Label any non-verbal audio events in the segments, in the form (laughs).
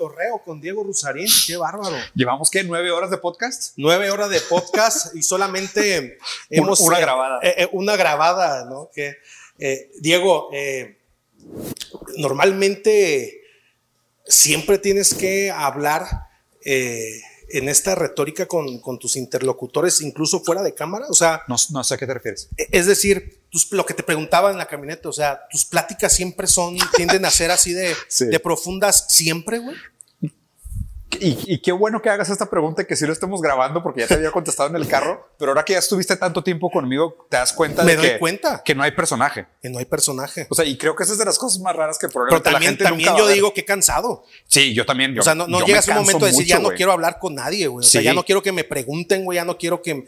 cotorreo con Diego Rusarín. Qué bárbaro. ¿Llevamos qué? ¿Nueve horas de podcast? Nueve horas de podcast y solamente (laughs) hemos. Una grabada. Eh, eh, una grabada, ¿no? Que, eh, Diego, normalmente siempre tienes que hablar en esta retórica con, tus interlocutores, incluso fuera de cámara? O sea, no, no sé a qué te refieres. E, es decir, lo que te preguntaba en la camioneta, o sea, tus pláticas siempre son, tienden a ser así de, (laughs) de profundas, siempre, güey. Y, qué bueno que hagas esta pregunta y que sí lo estemos grabando porque ya te había contestado en el carro, (laughs) pero ahora que ya estuviste tanto tiempo conmigo, te das cuenta Me de doy que, cuenta. que no hay personaje. Que no hay personaje. O sea, y creo que esa es de las cosas más raras que probablemente pero también, la gente también yo digo que cansado. Sí, yo también. o sea, no, no llegas a un momento de decir, ya no quiero hablar con nadie, güey. O sea, ya no quiero que me pregunten, güey, ya no quiero que...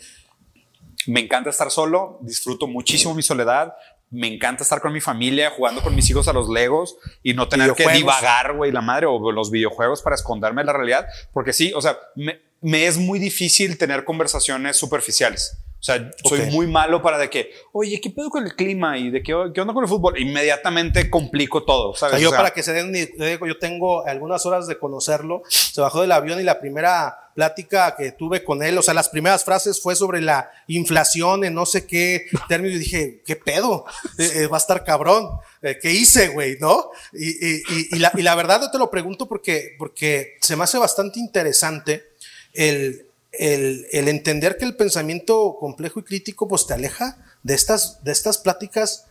Me encanta estar solo, disfruto muchísimo mi soledad, me encanta estar con mi familia, jugando con mis hijos a los Legos y no tener que divagar, güey, la madre, o los videojuegos para esconderme de la realidad. Porque sí, o sea, me es muy difícil tener conversaciones superficiales. O sea, soy muy malo para de que, oye, ¿qué pedo con el clima? Y de qué, qué onda con el fútbol. Inmediatamente complico todo, ¿sabes? yo para que se den, yo tengo algunas horas de conocerlo. Se bajó del avión y la primera plática que tuve con él, o sea, las primeras frases fue sobre la inflación en no sé qué término. Y dije, ¿qué pedo? Eh, eh, va a estar cabrón. Eh, ¿Qué hice, güey? ¿No? Y, y, y, la, y la verdad yo te lo pregunto porque, porque se me hace bastante interesante el el, entender que el pensamiento complejo y crítico pues te aleja de estas, de estas pláticas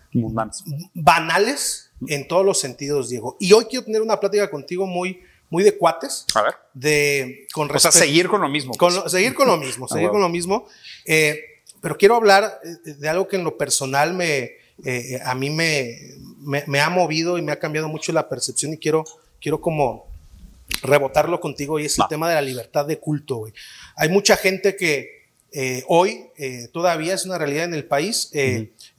banales en todos los sentidos, Diego. Y hoy quiero tener una plática contigo muy, muy de cuates. A ver. De, con o sea, seguir con lo mismo. Con pues. seguir con lo mismo, (laughs) seguir con lo mismo. Eh, pero quiero hablar eh, de algo que en lo personal me, eh, a mí me, me, ha movido y me ha cambiado mucho la percepción y quiero, quiero como rebotarlo contigo y es el tema de la libertad de culto. Hay mucha gente que eh, hoy eh, todavía es una realidad en el país,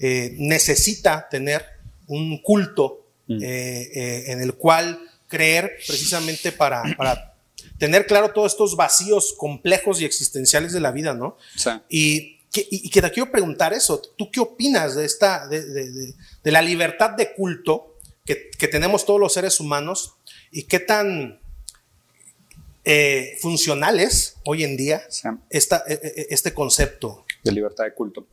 necesita tener un culto en el cual creer precisamente para, para tener claro todos estos vacíos complejos y existenciales de la vida, ¿no? Y, que, y, que te quiero preguntar eso, ¿tú qué opinas de esta, de, de, de, la libertad de culto que, que, tenemos todos los seres humanos y qué tan eh, funcionales hoy en día esta, e, e, este concepto. De libertad de culto.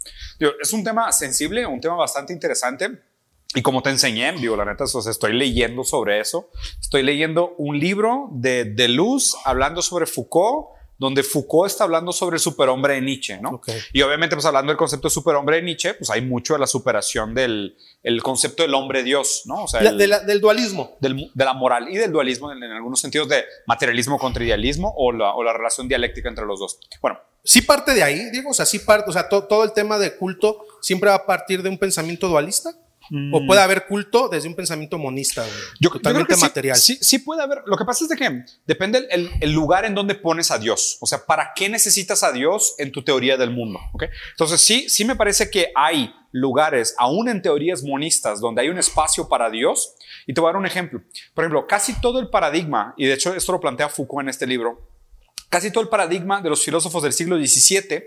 es un tema sensible, un tema bastante interesante. Y como te enseñé, digo, la neta, estoy leyendo sobre eso. Estoy leyendo un libro de, de Luz hablando sobre Foucault donde Foucault está hablando sobre el superhombre de Nietzsche, ¿no? Y obviamente, pues hablando del concepto de superhombre de Nietzsche, pues hay mucho de la superación del el concepto del hombre Dios, ¿no? O sea, del dualismo. Del, de la moral y del dualismo en, algunos sentidos de materialismo contra idealismo o la, o la, relación dialéctica entre los dos. Bueno. Sí parte de ahí, Diego, o sea, sí parte, o sea, todo el tema de culto siempre va a partir de un pensamiento dualista. O mm. puede haber culto desde un pensamiento monista, yo, totalmente material. Sí, sí, puede haber. Lo que pasa es de que depende el, el, lugar en donde pones a Dios. O sea, ¿para qué necesitas a Dios en tu teoría del mundo? ¿Okay? Entonces, sí, sí me parece que hay lugares, aún en teorías monistas, donde hay un espacio para Dios. Y te voy a dar un ejemplo. Por ejemplo, casi todo el paradigma, y de hecho esto lo plantea Foucault en este libro, casi todo el paradigma de los filósofos del siglo XVII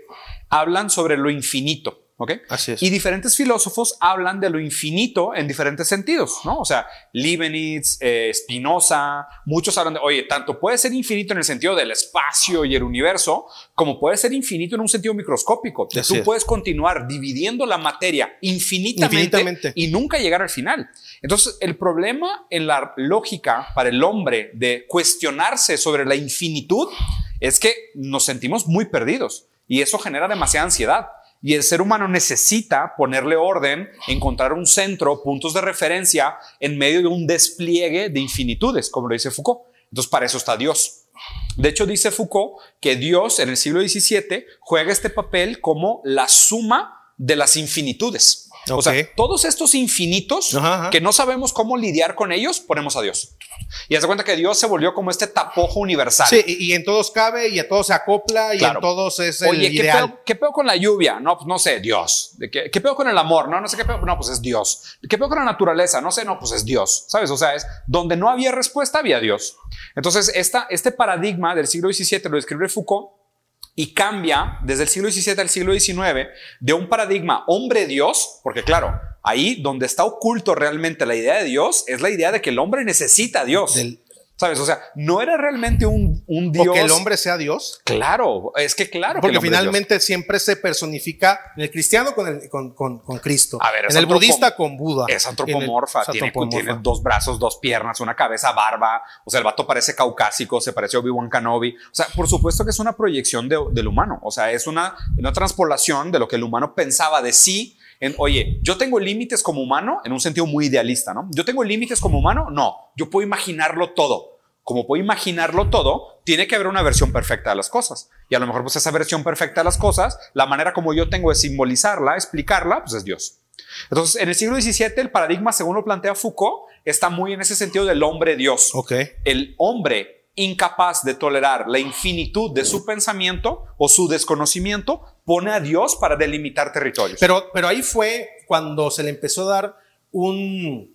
hablan sobre lo infinito. ¿Ok? Así es. Y diferentes filósofos hablan de lo infinito en diferentes sentidos, ¿no? O sea, Leibniz, eh, Spinoza, muchos hablan de, oye, tanto puede ser infinito en el sentido del espacio y el universo, como puede ser infinito en un sentido microscópico. Tú puedes continuar dividiendo la materia infinitamente, y nunca llegar al final. Entonces, el problema en la lógica para el hombre de cuestionarse sobre la infinitud es que nos sentimos muy perdidos y eso genera demasiada ansiedad. Y el ser humano necesita ponerle orden, encontrar un centro, puntos de referencia en medio de un despliegue de infinitudes, como lo dice Foucault. Entonces, para eso está Dios. De hecho, dice Foucault que Dios en el siglo XVII juega este papel como la suma de las infinitudes. O sea, todos estos infinitos que no sabemos cómo lidiar con ellos, ponemos a Dios. Y hace cuenta que Dios se volvió como este tapojo universal. Sí, y, en todos cabe y a todos se acopla y en todos es el Oye, ¿qué Pedo, ¿qué pedo con la lluvia? No, pues no sé, Dios. ¿Qué, ¿Qué pedo con el amor? No, no sé qué pedo. No, pues es Dios. ¿Qué pedo con la naturaleza? No sé, no, pues es Dios. ¿Sabes? O sea, es donde no había respuesta, había Dios. Entonces, esta, este paradigma del siglo XVII lo describe Foucault y cambia desde el siglo XVII al siglo XIX de un paradigma hombre-Dios, porque claro, ahí donde está oculto realmente la idea de Dios es la idea de que el hombre necesita a Dios. ¿Sabes? O sea, no era realmente un, un Dios. O que el hombre sea Dios. Claro, es que claro. Porque que finalmente siempre se personifica en el cristiano con, el, con, con, con Cristo. A ver, en el budista con Buda. Es antropomorfa, el- tiene, antropomorfa. tiene dos brazos, dos piernas, una cabeza, barba. O sea, el vato parece caucásico, se parece a Obi-Wan Kenobi. O sea, por supuesto que es una proyección de- del humano. O sea, es una, una transpolación de lo que el humano pensaba de sí. En, oye, yo tengo límites como humano en un sentido muy idealista, ¿no? Yo tengo límites como humano, no. Yo puedo imaginarlo todo. Como puedo imaginarlo todo, tiene que haber una versión perfecta de las cosas. Y a lo mejor, pues esa versión perfecta de las cosas, la manera como yo tengo de simbolizarla, explicarla, pues es Dios. Entonces, en el siglo XVII, el paradigma, según lo plantea Foucault, está muy en ese sentido del hombre Dios. Ok. El hombre incapaz de tolerar la infinitud de su pensamiento o su desconocimiento pone a Dios para delimitar territorios. Pero, pero ahí fue cuando se le empezó a dar un,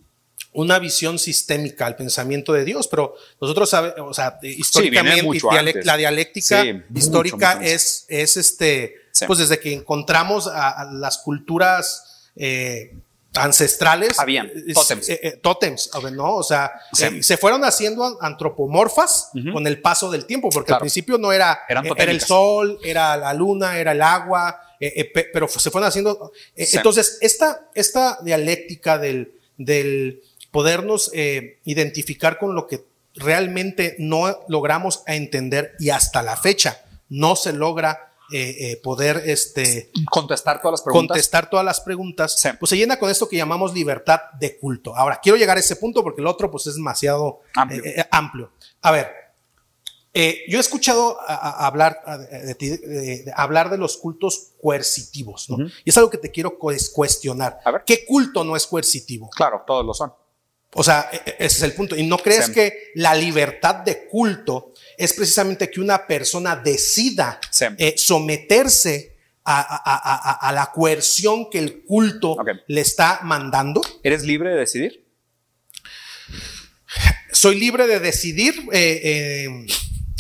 una visión sistémica al pensamiento de Dios, pero nosotros sabemos, o sea, históricamente, la dialéctica Sí, histórica mucho es, es este, Sí. pues desde que encontramos a, a las culturas eh, ancestrales. Habían es- tótems. eh, eh, tótems, ¿no? O sea, Sí. eh, se fueron haciendo antropomorfas con el paso del tiempo, porque Claro. al principio no era, eh, era el sol, era la luna, era el agua, eh, eh, pe- pero se fueron haciendo. eh, Sí. Entonces, esta, esta dialéctica del, del podernos eh, identificar con lo que realmente no logramos entender y hasta la fecha no se logra eh, eh, poder este, Contestar todas las preguntas. contestar todas las preguntas, Sí. pues se llena con esto que llamamos libertad de culto. Ahora, quiero llegar a ese punto porque el otro pues es demasiado Amplio. eh, amplio. A ver, yo he escuchado a- a- hablar, a- de, ti, de- de hablar de los cultos coercitivos, ¿no? Y es algo que te quiero cues- cuestionar. A ver. ¿Qué culto no es coercitivo? Claro, todos lo son. O sea, e- e- ese es el punto. ¿Y no crees Sí. que la libertad de culto es precisamente que una persona decida Sí. eh, someterse a, a- a- a- la coerción que el culto le está mandando? ¿Eres libre de decidir? ¿Soy libre de decidir? eh, eh,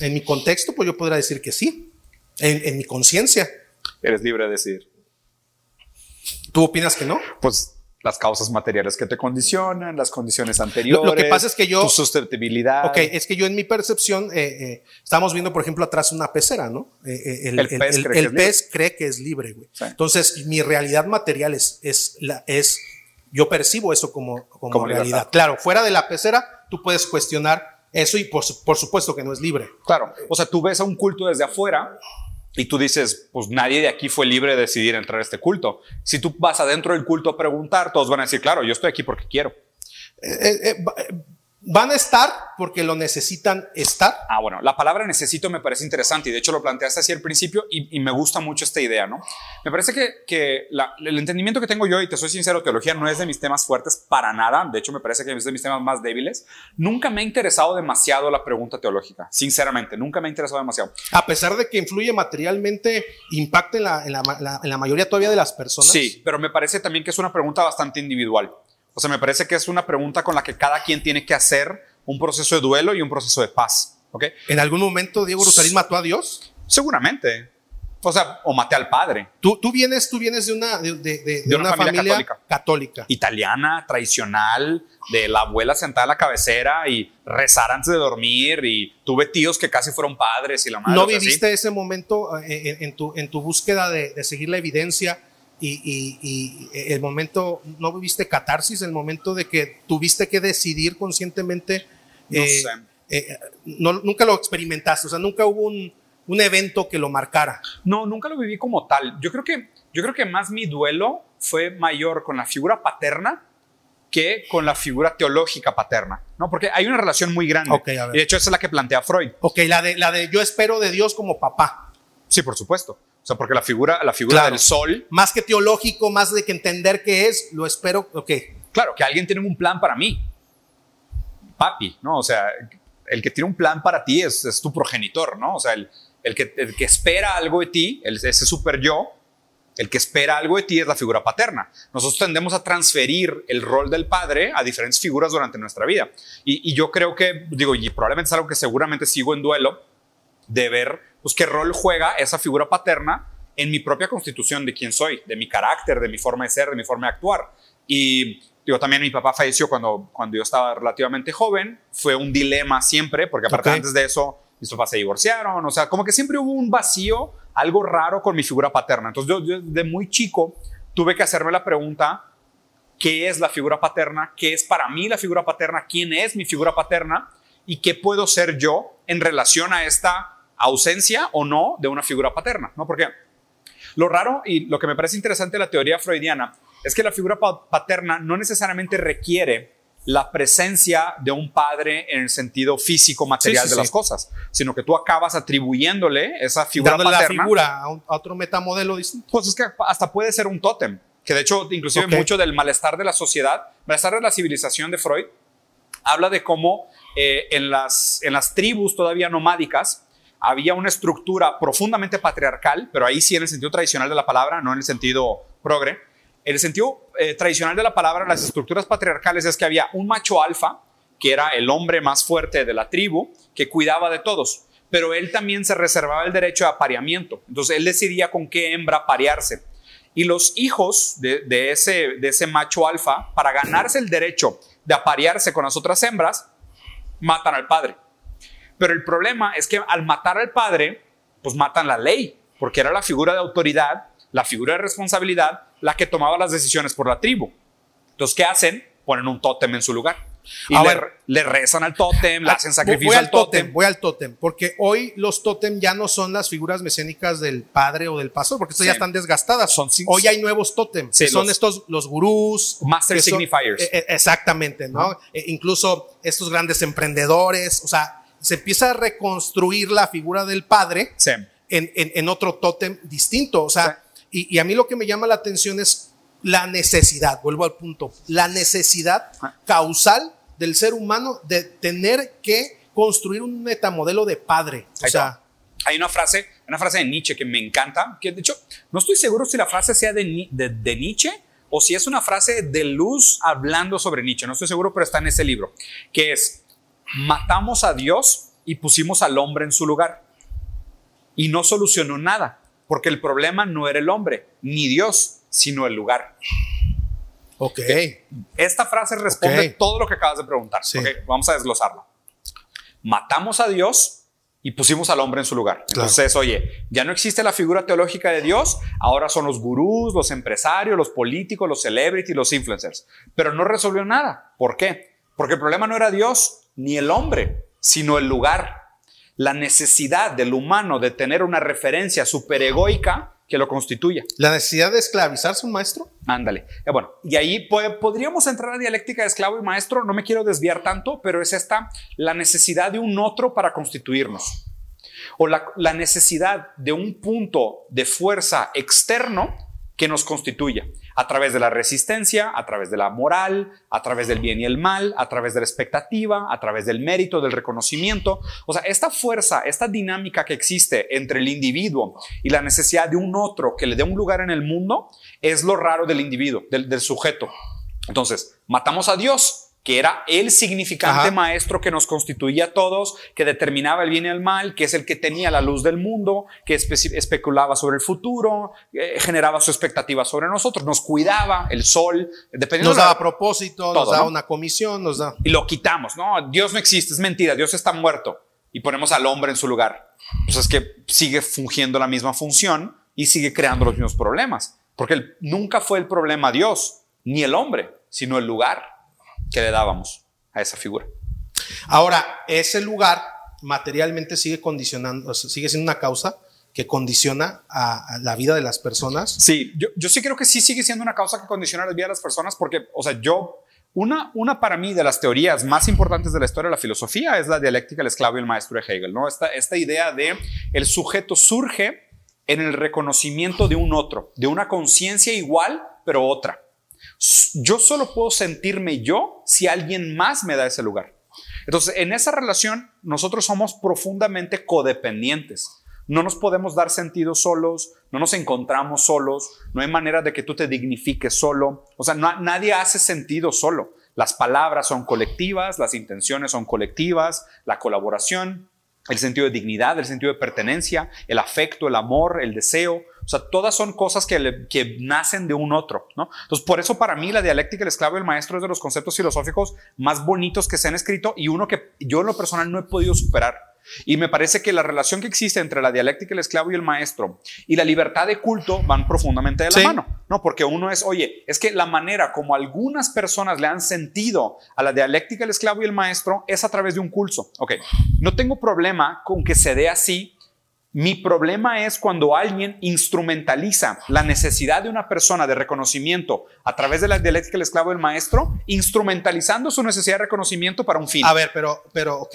en mi contexto, pues yo podría decir que sí. En, en mi conciencia. Eres libre de decidir. ¿Tú opinas que no? Pues las causas materiales que te condicionan, las condiciones anteriores. Lo- lo que pasa es que yo- Tu susceptibilidad. Ok, es que yo en mi percepción, eh, eh, estamos viendo, por ejemplo, atrás una pecera, ¿no? Eh, eh, el, El pez el- cree que el es libre. pez cree que es libre, güey. Sí. Entonces, mi realidad material es, es, la, es yo percibo eso como, como, Como realidad. libertad. Claro, fuera de la pecera, tú puedes cuestionar eso y por, por supuesto que no es libre. Claro. O sea, tú ves a un culto desde afuera y tú dices, pues nadie de aquí fue libre de decidir entrar a este culto. Si tú vas adentro del culto a preguntar, todos van a decir, claro, yo estoy aquí porque quiero. Eh, eh, eh, van a estar porque lo necesitan estar. Ah, bueno, la palabra necesito me parece interesante y de hecho lo planteaste así al principio y, y me gusta mucho esta idea, ¿no? Me parece que, que la- el entendimiento que tengo yo, y te soy sincero, teología no es de mis temas fuertes para nada, de hecho me parece que es de mis temas más débiles. Nunca me ha interesado demasiado la pregunta teológica, sinceramente, nunca me ha interesado demasiado. A pesar de que influye materialmente, impacta en la, en la- en la mayoría todavía de las personas. Sí, pero me parece también que es una pregunta bastante individual. O sea, me parece que es una pregunta con la que cada quien tiene que hacer un proceso de duelo y un proceso de paz. ¿Ok? ¿En algún momento Diego Rusalín mató a Dios? Seguramente. O sea, o maté al padre. Tú, tú vienes, tú vienes de una, de, de- de- de una una, familia familia, católica. católica. Italiana, tradicional, de la abuela sentada a la cabecera y rezar antes de dormir. Y tuve tíos que casi fueron padres y la madre. ¿No viviste ese momento eh, en, en tu, en tu búsqueda de, de seguir la evidencia y, y- y el momento, no viviste catarsis, el momento de que tuviste que decidir conscientemente? No eh, sé. eh, no- nunca lo experimentaste, o sea, nunca hubo un, un evento que lo marcara. No, nunca lo viví como tal. Yo creo que, yo creo que más mi duelo fue mayor con la figura paterna que con la figura teológica paterna, ¿no? Porque hay una relación muy grande. Ok, a ver. Y de hecho esa es la que plantea Freud. Ok, la de, la de yo espero de Dios como papá. Sí, por supuesto. O sea, porque la figura, la figura Claro. del sol, Más que teológico, más de que entender qué es, lo espero. Ok, claro, que alguien tiene un plan para mí. Papi, ¿no? O sea, el que tiene un plan para ti es, es tu progenitor, ¿no? O sea, el, el que, el que espera algo de ti, el, ese super yo, el que espera algo de ti es la figura paterna. Nosotros tendemos a transferir el rol del padre a diferentes figuras durante nuestra vida. Y, y yo creo que, digo, y probablemente es algo que seguramente sigo en duelo, de ver pues, qué rol juega esa figura paterna en mi propia constitución de quién soy, de mi carácter, de mi forma de ser, de mi forma de actuar. Y Digo, también mi papá falleció cuando, cuando yo estaba relativamente joven. Fue un dilema siempre, porque aparte antes de eso, mis papás se divorciaron. O sea, como que siempre hubo un vacío, algo raro con mi figura paterna. Entonces yo, yo de muy chico tuve que hacerme la pregunta, ¿qué es la figura paterna? ¿Qué es para mí la figura paterna? ¿Quién es mi figura paterna? ¿Y qué puedo ser yo en relación a esta ausencia o no de una figura paterna? ¿No? Porque lo raro y lo que me parece interesante de la teoría freudiana es que la figura paterna no necesariamente requiere la presencia de un padre en el sentido físico material de las cosas, sino que tú acabas atribuyéndole esa figura Dándole paterna la figura a, otro metamodelo distinto. Pues es que hasta puede ser un tótem, que de hecho inclusive mucho del malestar de la sociedad, malestar de la civilización de Freud, habla de cómo eh, en, las, en las tribus todavía nomádicas había una estructura profundamente patriarcal, pero ahí sí en el sentido tradicional de la palabra, no en el sentido progre, en el sentido eh, tradicional de la palabra, las estructuras patriarcales es que había un macho alfa, que era el hombre más fuerte de la tribu, que cuidaba de todos, pero él también se reservaba el derecho de apareamiento. Entonces él decidía con qué hembra parearse. Y los hijos de ese macho alfa, para ganarse el derecho de aparearse con las otras hembras, matan al padre. Pero el problema es que al matar al padre, pues matan la ley, porque era la figura de autoridad, la figura de responsabilidad, la que tomaba las decisiones por la tribu. Entonces, ¿qué hacen? Ponen un tótem en su lugar. Y le, rezan al tótem, le ah, hacen sacrificio al tótem. Voy al tótem, porque hoy los tótem ya no son las figuras mecénicas del padre o del pastor, porque estas ya están desgastadas. Son, hoy hay nuevos tótem, son estos los gurús. Master signifiers. Eh, eh, exactamente, ¿no? Eh, incluso estos grandes emprendedores, o sea, se empieza a reconstruir la figura del padre en, otro tótem distinto, o sea, y, a mí lo que me llama la atención es la necesidad, vuelvo al punto, la necesidad ah. causal del ser humano de tener que construir un metamodelo de padre. O sea, hay una frase, una frase de Nietzsche que me encanta, que de hecho no estoy seguro si la frase sea de, de, Nietzsche o si es una frase de Luz hablando sobre Nietzsche, no estoy seguro, pero está en ese libro, que es, matamos a Dios y pusimos al hombre en su lugar y no solucionó nada. Porque el problema no era el hombre, ni Dios, sino el lugar. Ok. Esta frase responde todo lo que acabas de preguntar. vamos a desglosarla. Matamos a Dios y pusimos al hombre en su lugar. Entonces, oye, ya no existe la figura teológica de Dios, ahora son los gurús, los empresarios, los políticos, los celebrities, los influencers. Pero no resolvió nada. ¿Por qué? Porque el problema no era Dios ni el hombre, sino el lugar la necesidad del humano de tener una referencia superegoica que lo constituya. ¿La necesidad de esclavizarse un maestro? Ándale. Eh, bueno, y ahí podríamos entrar a dialéctica de esclavo y maestro, no me quiero desviar tanto, pero es esta la necesidad de un otro para constituirnos. O la, la necesidad de un punto de fuerza externo que nos constituya a través de la resistencia, a través de la moral, a través del bien y el mal, a través de la expectativa, a través del mérito, del reconocimiento. O sea, esta fuerza, esta dinámica que existe entre el individuo y la necesidad de un otro que le dé un lugar en el mundo es lo raro del individuo, del, del sujeto. Entonces, matamos a Dios que era el significante maestro que nos constituía a todos, que determinaba el bien y el mal, que es el que tenía la luz del mundo, que especulaba sobre el futuro, eh, generaba su expectativa sobre nosotros, nos cuidaba el sol, dependiendo nos daba propósito, nos daba una comisión, nos da. Y lo quitamos, no, Dios no existe, es mentira, Dios está muerto y ponemos al hombre en su lugar. Pues es que sigue fungiendo la misma función y sigue creando los mismos problemas, porque nunca fue el problema Dios ni el hombre, sino el lugar que le dábamos a esa figura. Ahora, ese lugar materialmente sigue condicionando, sigue siendo una causa que condiciona a, la vida de las personas. Sí, yo, yo, sí creo que sí sigue siendo una causa que condiciona la vida de las personas porque, o sea, yo, una, una para mí de las teorías más importantes de la historia de la filosofía es la dialéctica del esclavo y el maestro de Hegel, ¿no? Esta, esta idea de el sujeto surge en el reconocimiento de un otro, de una conciencia igual, pero otra. Yo solo puedo sentirme yo si alguien más me da ese lugar. Entonces, en esa relación, nosotros somos profundamente codependientes. No nos podemos dar sentido solos, no nos encontramos solos, no hay manera de que tú te dignifiques solo. O sea, nadie hace sentido solo. Las palabras son colectivas, las intenciones son colectivas, la colaboración. El sentido de dignidad, el sentido de pertenencia, el afecto, el amor, el deseo. O sea, todas son cosas que, que nacen de un otro, ¿no? Entonces, por eso para mí la dialéctica del esclavo y el maestro es de los conceptos filosóficos más bonitos que se han escrito y uno que yo en lo personal no he podido superar. Y me parece que la relación que existe entre la dialéctica del esclavo y el maestro y la libertad de culto van profundamente de la mano, ¿no? Porque uno es, oye, es que la manera como algunas personas le han sentido a la dialéctica del esclavo y el maestro es a través de un culto. Ok, no tengo problema con que se dé así. Mi problema es cuando alguien instrumentaliza la necesidad de una persona de reconocimiento a través de la dialéctica del esclavo y el maestro, instrumentalizando su necesidad de reconocimiento para un fin. A ver, pero, pero, ok,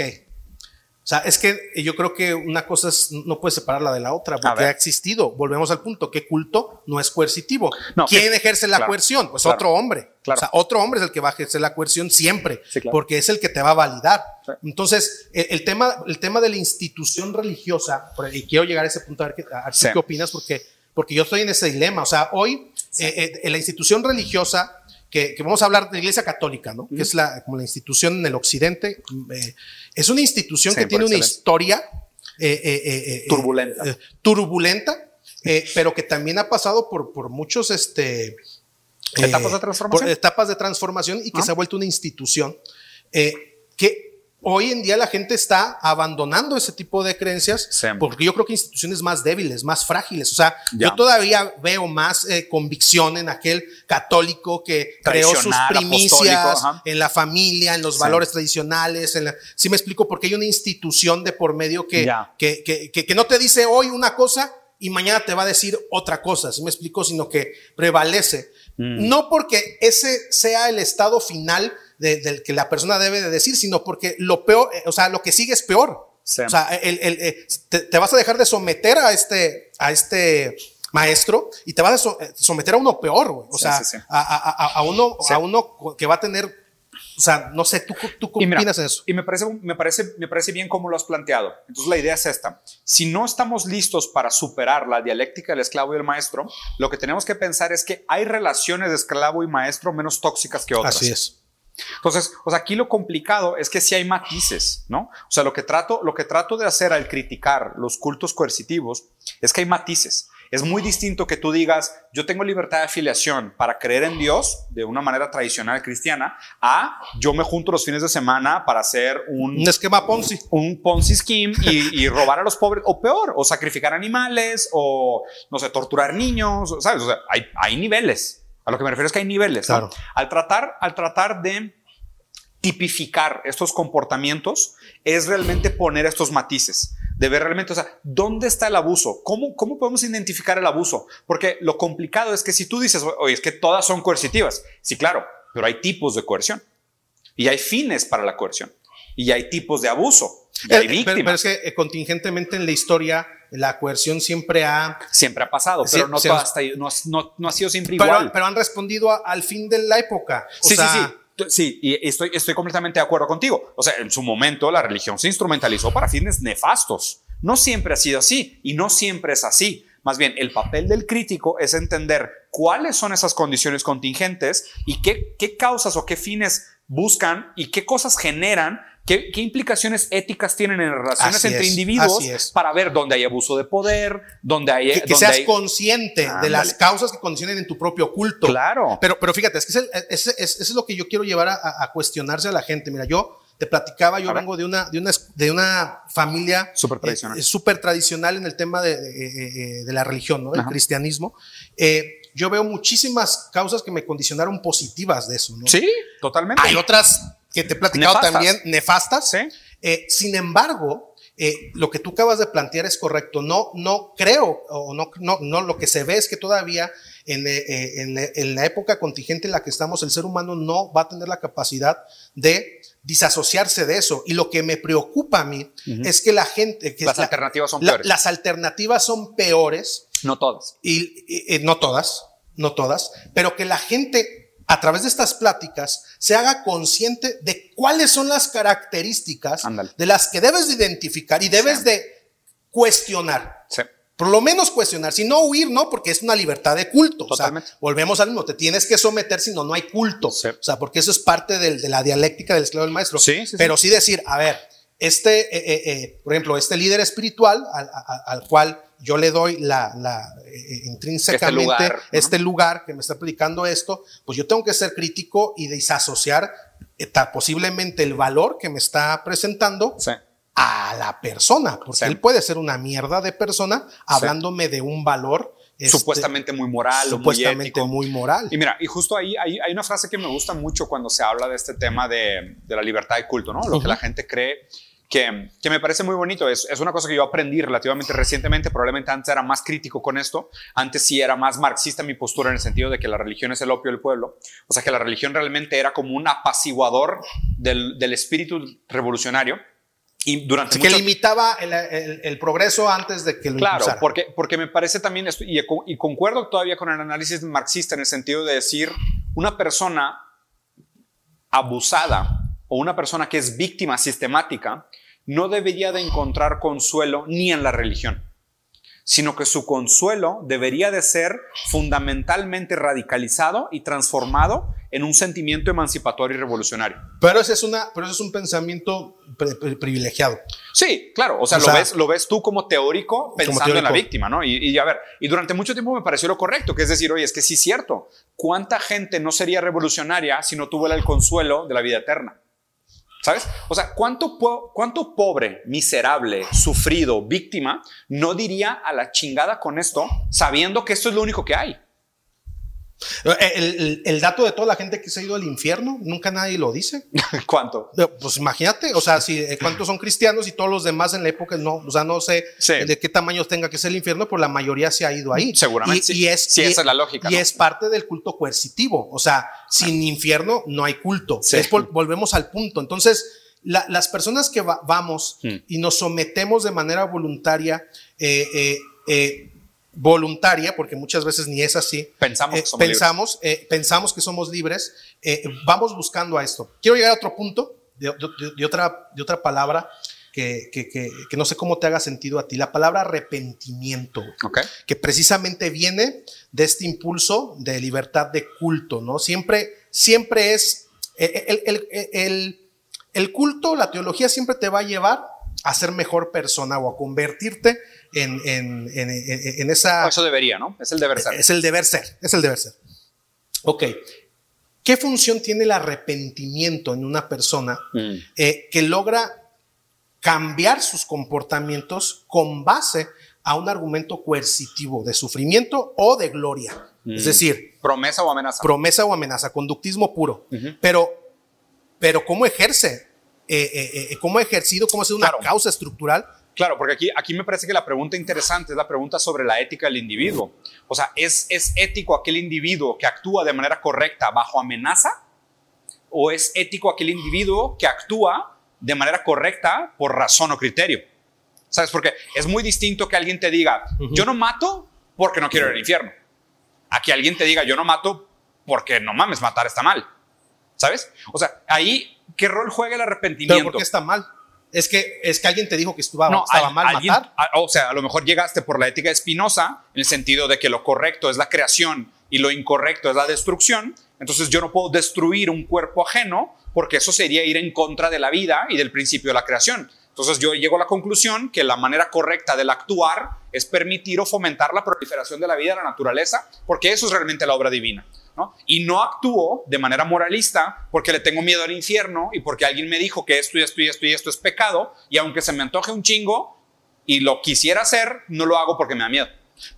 o sea, es que yo creo que una cosa es, no puede separarla de la otra, porque ha existido. Volvemos al punto, que culto no es coercitivo. ¿Quién ejerce la coerción? Pues otro hombre. O sea, otro hombre es el que va a ejercer la coerción siempre, porque es el que te va a validar. Entonces, el, tema, el tema de la institución religiosa, y quiero llegar a ese punto a ver qué, qué opinas, porque, porque yo estoy en ese dilema. O sea, hoy eh, eh, la institución religiosa que, vamos a hablar de la Iglesia Católica, ¿no? Que es la, como la institución en el Occidente. Eh, es una institución que tiene una historia eh, eh, turbulenta, turbulenta pero que también ha pasado por, por muchos este, etapas de transformación. etapas de transformación y que ah. se ha vuelto una institución que hoy en día la gente está abandonando ese tipo de creencias porque yo creo que instituciones más débiles, más frágiles. O sea, yo todavía veo más eh, convicción en aquel católico que creó sus primicias en la familia, en los valores tradicionales. En sí me explico, porque hay una institución de por medio que, que, que, que, no te dice hoy una cosa y mañana te va a decir otra cosa. Sí me explico, sino que prevalece. Mm. No porque ese sea el estado final del que la persona debe de decir, sino porque lo peor, eh, o sea, lo que sigue es peor. O sea, el, eh, te, vas a dejar de someter a este, a este maestro y te vas a eh, someter a uno peor, O sea, A, uno, a uno que va a tener o sea, no sé, ¿tú, tú qué opinas en eso? Y me parece, me, parece, me parece bien cómo lo has planteado. Entonces, la idea es esta. Si no estamos listos para superar la dialéctica del esclavo y el maestro, lo que tenemos que pensar es que hay relaciones de esclavo y maestro menos tóxicas que otras. Así es. Entonces, o sea, aquí lo complicado es que si hay matices, ¿no? O sea, lo que trato, lo que trato de hacer al criticar los cultos coercitivos es que hay matices. Es muy distinto que tú digas, yo tengo libertad de afiliación para creer en Dios de una manera tradicional cristiana, a yo me junto los fines de semana para hacer un, un esquema Ponzi. Un Ponzi scheme y, robar a los pobres, o peor, o sacrificar animales, o no sé, torturar niños, ¿sabes? O sea, hay, hay niveles. A lo que me refiero es que hay niveles. Al, tratar, al tratar de tipificar estos comportamientos, es realmente poner estos matices, de ver realmente, o sea, ¿dónde está el abuso? ¿Cómo, ¿Cómo podemos identificar el abuso? Porque lo complicado es que si tú dices, oye, es que todas son coercitivas, sí, claro, pero hay tipos de coerción y hay fines para la coerción y hay tipos de abuso. Y hay víctimas. Pero, es que eh, contingentemente en la historia la coerción siempre ha... Siempre ha pasado, pero no, no, ha sido siempre igual. Pero han respondido al fin de la época. sí, sí, sí. Sí, y estoy, estoy completamente de acuerdo contigo. O sea, en su momento la religión se instrumentalizó para fines nefastos. No siempre ha sido así y no siempre es así. Más bien, el papel del crítico es entender cuáles son esas condiciones contingentes y qué, qué causas o qué fines buscan y qué cosas generan ¿Qué, implicaciones éticas tienen en relaciones entre individuos para ver dónde hay abuso de poder, dónde hay... Que, seas consciente de las causas que condicionen en tu propio culto. Claro. Pero, pero fíjate, es que es, es, es, lo que yo quiero llevar a, cuestionarse a la gente. Mira, yo te platicaba, yo vengo de una, de una, de una familia súper tradicional. Eh, super tradicional en el tema de, eh, eh, de la religión, ¿no? del cristianismo. yo veo muchísimas causas que me condicionaron positivas de eso. ¿no? Sí, totalmente. Hay otras que te he platicado también, nefastas. Eh, sin embargo, eh, lo que tú acabas de plantear es correcto. No, no creo, o no, no, no, lo que se ve es que todavía en, eh, en, la época contingente en la que estamos, el ser humano no va a tener la capacidad de disasociarse de eso. Y lo que me preocupa a mí es que la gente... Que las alternativas son peores. las alternativas son peores. No todas. y, no todas, no todas, pero que la gente a través de estas pláticas se haga consciente de cuáles son las características de las que debes de identificar y debes de cuestionar. Por lo menos cuestionar, si no huir, no, porque es una libertad de culto. volvemos al mismo, te tienes que someter, si no, no hay culto. O sea, porque eso es parte de la dialéctica del esclavo del maestro. Pero sí decir, a ver, este, eh, eh, por ejemplo, este líder espiritual al, cual yo le doy la, intrínsecamente este, este lugar, que me está predicando esto, pues yo tengo que ser crítico y desasociar posiblemente el valor que me está presentando a la persona, porque él puede ser una mierda de persona hablándome de un valor este, supuestamente muy moral supuestamente o muy, moral. Y mira, y justo ahí hay, hay, una frase que me gusta mucho cuando se habla de este tema de, de la libertad de culto, ¿no? Lo que la gente cree que, que, me parece muy bonito. Es, es, una cosa que yo aprendí relativamente recientemente. Probablemente antes era más crítico con esto. Antes sí era más marxista mi postura en el sentido de que la religión es el opio del pueblo. O sea, que la religión realmente era como un apaciguador del, del espíritu revolucionario y durante que limitaba el, progreso antes de que lo Claro, porque, porque me parece también, esto, y, y, concuerdo todavía con el análisis marxista en el sentido de decir, una persona abusada o una persona que es víctima sistemática no debería de encontrar consuelo ni en la religión sino que su consuelo debería de ser fundamentalmente radicalizado y transformado en un sentimiento emancipatorio y revolucionario. Pero ese es, una, pero es un pensamiento privilegiado. Sí, claro, o sea, lo, ves, lo ves tú como teórico pensando en la víctima, ¿no? Y, y, a ver, y durante mucho tiempo me pareció lo correcto, que es decir, oye, es que sí es cierto, ¿cuánta gente no sería revolucionaria si no tuviera el consuelo de la vida eterna? ¿Sabes? O sea, ¿cuánto, ¿cuánto pobre, miserable, sufrido, víctima no diría a la chingada con esto sabiendo que esto es lo único que hay? El, el, dato de toda la gente que se ha ido al infierno, nunca nadie lo dice. (laughs) ¿Cuánto? Pues imagínate, o sea, si, eh, cuántos son cristianos y todos los demás en la época, no, o sea, no sé de qué tamaño tenga que ser el infierno, pero la mayoría se ha ido ahí. Seguramente. Y, es, esa es la lógica. Y es parte del culto coercitivo, o sea, sin infierno no hay culto. volvemos al punto. Entonces, las personas que vamos hmm. y nos sometemos de manera voluntaria, eh, eh, eh voluntaria, porque muchas veces ni es así. Pensamos que eh, somos pensamos, libres. Eh, pensamos que somos libres. Eh, vamos buscando a esto. Quiero llegar a otro punto de, otra, de otra palabra que, que, que, no sé cómo te haga sentido a ti. La palabra arrepentimiento, que precisamente viene de este impulso de libertad de culto, ¿no? Siempre, siempre es el, el, el, el culto, la teología siempre te va a llevar a ser mejor persona o a convertirte en, en, en, esa... eso debería, ¿no? Es el deber ser. Es el deber ser, es el deber ser. Ok. ¿Qué función tiene el arrepentimiento en una persona mm. eh, que logra cambiar sus comportamientos con base a un argumento coercitivo de sufrimiento o de gloria? Es mm. decir, promesa o amenaza. Promesa o amenaza, conductismo puro. Pero, pero ¿cómo ejerce? Eh, eh, ¿Cómo ha ejercido? ¿Cómo ha sido una causa estructural? Claro, porque aquí, aquí me parece que la pregunta interesante es la pregunta sobre la ética del individuo. O sea, ¿es, ¿es ético aquel individuo que actúa de manera correcta bajo amenaza? ¿O es ético aquel individuo que actúa de manera correcta por razón o criterio? ¿Sabes? Porque es muy distinto que alguien te diga, yo no mato porque no quiero ir al infierno. A que alguien te diga, yo no mato porque no mames, matar está mal. ¿Sabes? O sea, ahí, ¿qué rol juega el arrepentimiento? ¿Pero por qué está mal? es que, es que alguien te dijo que estaba, mal matar. o sea, a lo mejor llegaste por la ética de Spinoza, en el sentido de que lo correcto es la creación y lo incorrecto es la destrucción. Entonces yo no puedo destruir un cuerpo ajeno porque eso sería ir en contra de la vida y del principio de la creación. Entonces yo llego a la conclusión que la manera correcta del actuar es permitir o fomentar la proliferación de la vida, de la naturaleza, porque eso es realmente la obra divina. Y no actúo de manera moralista porque le tengo miedo al infierno y porque alguien me dijo que esto y esto y esto y esto es pecado y aunque se me antoje un chingo y lo quisiera hacer, no lo hago porque me da miedo.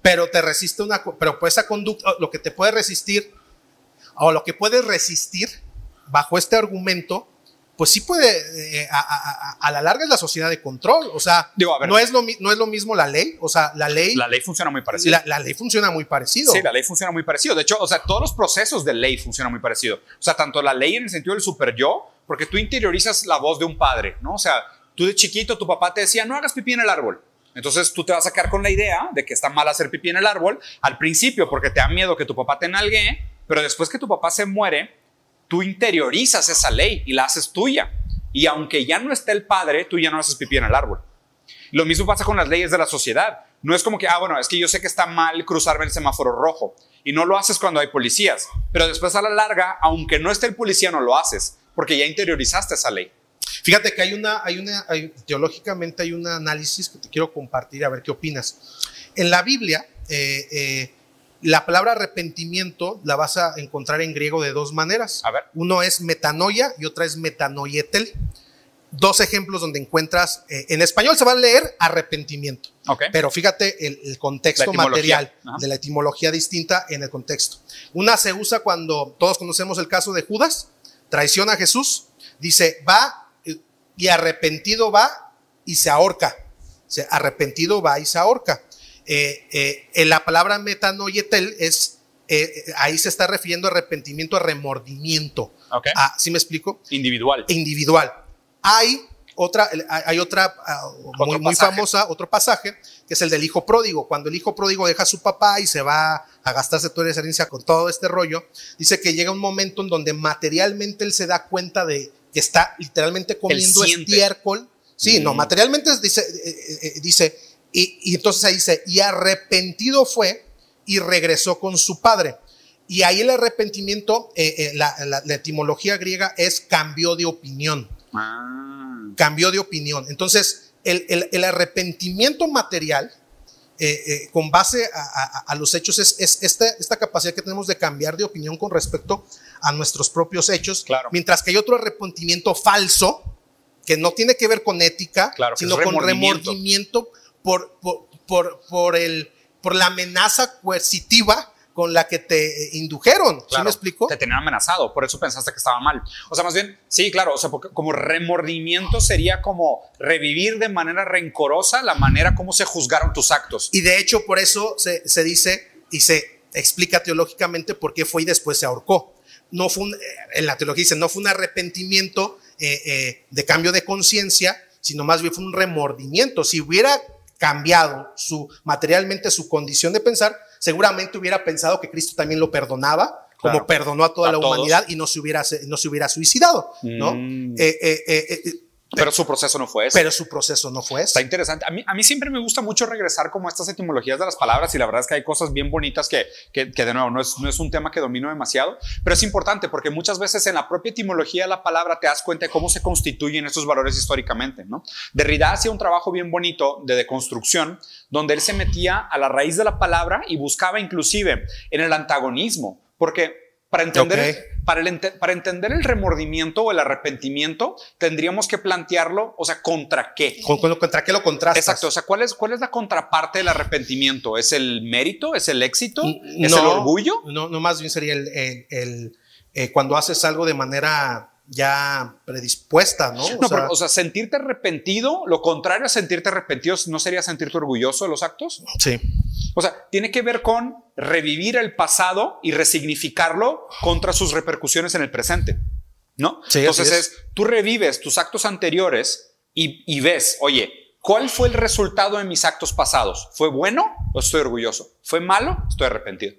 Pero te resiste una, pero esa conducta, lo que te puede resistir o lo que puedes resistir bajo este argumento pues sí puede, eh, a, la larga es la sociedad de control, o sea, no, es lo, no es lo mismo la ley, o sea, la ley... La ley funciona muy parecido. La, ley funciona muy parecido. Sí, la ley funciona muy parecido. De hecho, o sea, todos los procesos de ley funcionan muy parecido. O sea, tanto la ley en el sentido del super yo, porque tú interiorizas la voz de un padre, ¿no? O sea, tú de chiquito, tu papá te decía, no hagas pipí en el árbol. Entonces tú te vas a quedar con la idea de que está mal hacer pipí en el árbol al principio porque te da miedo que tu papá te nalgue, pero después que tu papá se muere, tú interiorizas esa ley y la haces tuya. Y aunque ya no esté el padre, tú ya no haces pipí en el árbol. Lo mismo pasa con las leyes de la sociedad. No es como que, ah, bueno, es que yo sé que está mal cruzarme el semáforo rojo y no lo haces cuando hay policías, pero después a la larga, aunque no esté el policía, no lo haces porque ya interiorizaste esa ley. Fíjate que hay una, hay una, teológicamente hay un análisis que te quiero compartir, a ver qué opinas. En la Biblia, eh, eh, la palabra arrepentimiento la vas a encontrar en griego de dos maneras. A ver. Uno es metanoia y otra es metanoietel. Dos ejemplos donde encuentras, eh, en español se va a leer arrepentimiento, okay. pero fíjate el, contexto material de la etimología distinta en el contexto. Una se usa cuando todos conocemos el caso de Judas, traiciona a Jesús, dice, va y arrepentido va y se ahorca. O sea, arrepentido va y se ahorca. Eh, eh, en la palabra metanoietel es, eh, ahí se está refiriendo a arrepentimiento, a remordimiento. Okay. Ah, ¿Sí me explico? Individual. Individual. Hay otra, hay otra ah, muy, muy, famosa, otro pasaje, que es el del hijo pródigo. Cuando el hijo pródigo deja a su papá y se va a gastarse toda esa herencia con todo este rollo, dice que llega un momento en donde materialmente él se da cuenta de que está literalmente comiendo estiércol. Sí, no, mm. materialmente dice, dice y, entonces ahí dice, y arrepentido fue y regresó con su padre. Y ahí el arrepentimiento, eh, eh, la, etimología griega es cambio de opinión. Ah. Cambio de opinión. Entonces, el, arrepentimiento material, eh, con base a, los hechos, es, esta, esta, capacidad que tenemos de cambiar de opinión con respecto a nuestros propios hechos. Claro. Mientras que hay otro arrepentimiento falso, que no tiene que ver con ética, sino con remordimiento por, por, por, el, por la amenaza coercitiva con la que te indujeron. ¿Sí me explico? Te tenían amenazado, por eso pensaste que estaba mal. O sea, más bien, sí, claro, o sea, como remordimiento sería como revivir de manera rencorosa la manera como se juzgaron tus actos. Y de hecho, por eso se, se dice y se explica teológicamente por qué fue y después se ahorcó. No fue un, en la teología dice, no fue un arrepentimiento eh, eh, de cambio de conciencia, sino más bien fue un remordimiento. Si hubiera cambiado su, materialmente su condición de pensar, seguramente hubiera pensado que Cristo también lo perdonaba, como perdonó a toda la humanidad y no se hubiera, no se hubiera suicidado, ¿no? Mm. Eh, eh, eh, pero su proceso no fue ese. Pero su proceso no fue ese. Está interesante. A mí, a mí siempre me gusta mucho regresar como a estas etimologías de las palabras y la verdad es que hay cosas bien bonitas que, que, de nuevo, no es, no es un tema que domino demasiado, pero es importante porque muchas veces en la propia etimología de la palabra te das cuenta de cómo se constituyen estos valores históricamente, ¿no? Derrida hacía un trabajo bien bonito de deconstrucción donde él se metía a la raíz de la palabra y buscaba inclusive en el antagonismo, porque para entender, para, el, para entender el remordimiento o el arrepentimiento, tendríamos que plantearlo, o sea, ¿contra qué? ¿Contra qué lo contrastas? Exacto, o sea, ¿cuál es, cuál es la contraparte del arrepentimiento? ¿Es el mérito? ¿Es el éxito? ¿Es el orgullo? No, no, más bien sería el, eh, cuando haces algo de manera ya predispuesta, ¿no? O, sea, o sea, sentirte arrepentido, lo contrario a sentirte arrepentido, ¿no sería sentirte orgulloso de los actos? Sí. O sea, tiene que ver con revivir el pasado y resignificarlo contra sus repercusiones en el presente, ¿no? Sí, Entonces es. tú revives tus actos anteriores y, y ves, oye, ¿cuál fue el resultado de mis actos pasados? ¿Fue bueno o estoy orgulloso? ¿Fue malo? Estoy arrepentido.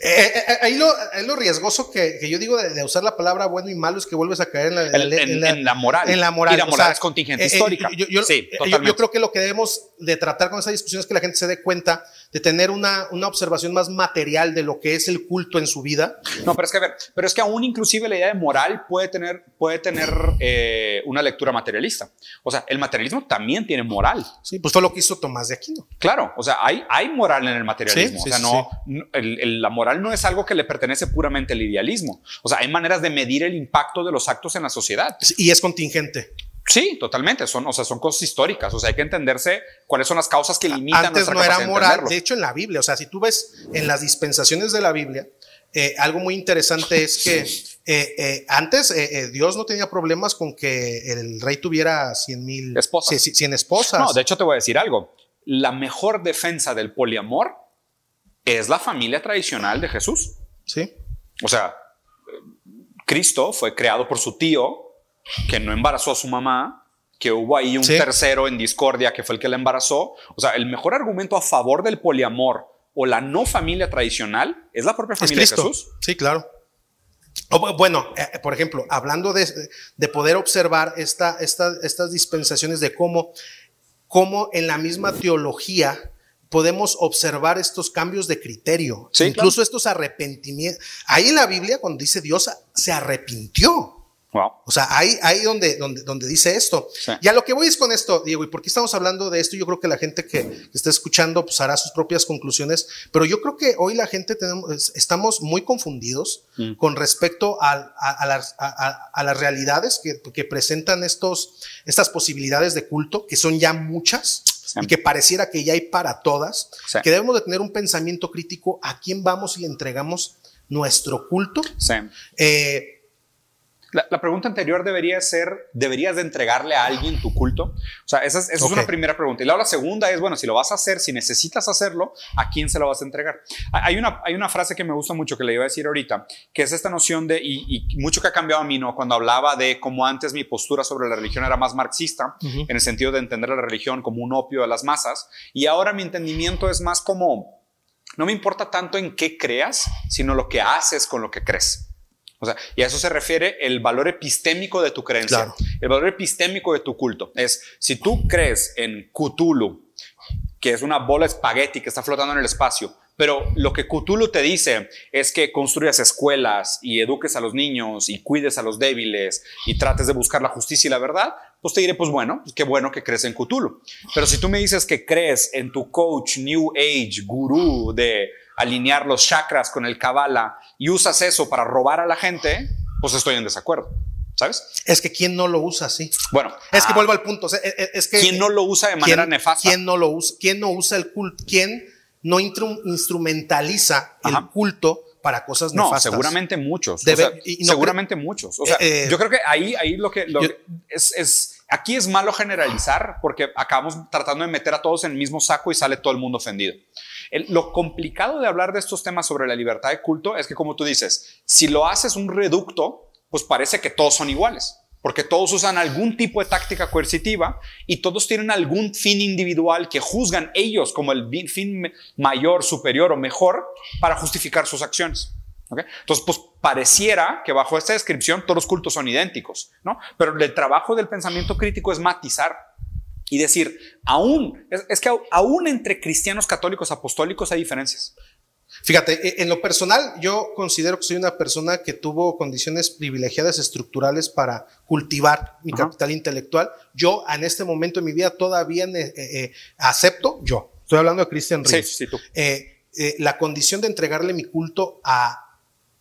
Eh, eh, eh, ahí, lo, lo, riesgoso que, yo digo de, usar la palabra bueno y malo es que vuelves a caer en la, en, la, moral. En la moral. Y la moral es contingente histórica. Yo, sí, yo, creo que lo que debemos de tratar con esa discusión es que la gente se dé cuenta de tener una, una observación más material de lo que es el culto en su vida. No, pero es que a ver, pero es que aún inclusive la idea de moral puede tener, puede tener una lectura materialista. O sea, el materialismo también tiene moral. Sí, pues fue lo que hizo Tomás de Aquino. Claro, o sea, hay, hay moral en el materialismo. o sea, no, la moral no es algo que le pertenece puramente al idealismo. O sea, hay maneras de medir el impacto de los actos en la sociedad. Y es contingente. Sí, totalmente. Son, o sea, son cosas históricas. O sea, hay que entenderse cuáles son las causas que limitan Antes no era moral. De, hecho, en la Biblia, o sea, si tú ves en las dispensaciones de la Biblia, eh, algo muy interesante es que eh, eh, antes Dios no tenía problemas con que el rey tuviera 100 mil esposas. 100 esposas. No, de hecho, te voy a decir algo. La mejor defensa del poliamor es la familia tradicional de Jesús. Sí. O sea, Cristo fue creado por su tío, que no embarazó a su mamá, que hubo ahí un tercero en discordia que fue el que la embarazó. O sea, el mejor argumento a favor del poliamor o la no familia tradicional es la propia familia de Jesús. Sí, claro. bueno, eh, por ejemplo, hablando de, de poder observar esta, estas dispensaciones de cómo, cómo en la misma teología podemos observar estos cambios de criterio, incluso estos arrepentimientos. Ahí en la Biblia, cuando dice Dios se arrepintió, O sea, ahí, ahí donde, donde, donde dice esto. Y a lo que voy es con esto, Diego, y por qué estamos hablando de esto, yo creo que la gente que, está escuchando pues hará sus propias conclusiones, pero yo creo que hoy la gente tenemos, estamos muy confundidos mm. con respecto a, a, las, a, las, realidades que, que, presentan estos, estas posibilidades de culto, que son ya muchas. Y que pareciera que ya hay para todas, que debemos de tener un pensamiento crítico a quién vamos y le entregamos nuestro culto. Eh, la, pregunta anterior debería ser, ¿deberías de entregarle a alguien tu culto? O sea, esa, es, una primera pregunta. Y la segunda es, bueno, si lo vas a hacer, si necesitas hacerlo, ¿a quién se lo vas a entregar? Hay una, hay una frase que me gusta mucho que le iba a decir ahorita, que es esta noción de, y, mucho que ha cambiado a mí, ¿no? Cuando hablaba de cómo antes mi postura sobre la religión era más marxista, en el sentido de entender la religión como un opio de las masas, y ahora mi entendimiento es más como, no me importa tanto en qué creas, sino lo que haces con lo que crees. O sea, y a eso se refiere el valor epistémico de tu creencia. El valor epistémico de tu culto. Es, si tú crees en Cthulhu, que es una bola espagueti que está flotando en el espacio, pero lo que Cthulhu te dice es que construyas escuelas y eduques a los niños y cuides a los débiles y trates de buscar la justicia y la verdad, pues te diré, pues bueno, pues qué bueno que crees en Cthulhu. Pero si tú me dices que crees en tu coach New Age, gurú de alinear los chakras con el Kabbalah y usas eso para robar a la gente, pues estoy en desacuerdo. ¿Sabes? Es que quién no lo usa así. Bueno, es que ah, vuelvo al punto. Es, que quién no lo usa de manera nefasta. ¿Quién no lo usa? ¿Quién no usa el culto? ¿Quién no instrumentaliza el culto para cosas nefastas? No, seguramente muchos. seguramente muchos. O sea, eh, yo creo que ahí, ahí lo que, es, es, aquí es malo generalizar porque acabamos tratando de meter a todos en el mismo saco y sale todo el mundo ofendido lo complicado de hablar de estos temas sobre la libertad de culto es que, como tú dices, si lo haces un reducto, pues parece que todos son iguales, porque todos usan algún tipo de táctica coercitiva y todos tienen algún fin individual que juzgan ellos como el fin mayor, superior o mejor para justificar sus acciones. Entonces, pues pareciera que bajo esta descripción todos los cultos son idénticos, ¿no? Pero el trabajo del pensamiento crítico es matizar y decir, aún, es, que aún entre cristianos católicos apostólicos hay diferencias. Fíjate, e, en lo personal yo considero que soy una persona que tuvo condiciones privilegiadas estructurales para cultivar mi capital intelectual. Yo en este momento de mi vida todavía eh, eh, acepto, yo, estoy hablando de Christian Reeves, eh, la condición de entregarle mi culto a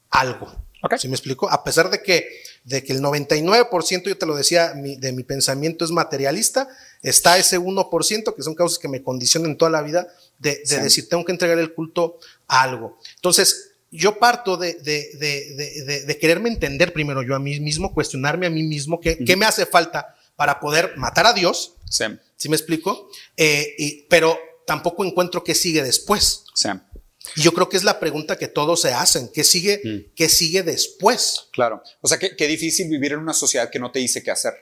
algo. Okay. ¿Sí me explico? A pesar de que, de que el 99%, yo te lo decía, de mi pensamiento es materialista, está ese 1%, que son causas que me condicionan toda la vida, de, decir, tengo que entregar el culto a algo. Entonces, yo parto de, de, quererme entender primero yo a mí mismo, cuestionarme a mí mismo qué, qué me hace falta para poder matar a Dios. Sí. ¿Sí me explico? Eh, y, pero tampoco encuentro qué sigue después. Sí. Yo creo que es la pregunta que todos se hacen. ¿Qué sigue, mm. ¿qué sigue después? Claro. O sea, qué, difícil vivir en una sociedad que no te dice qué hacer.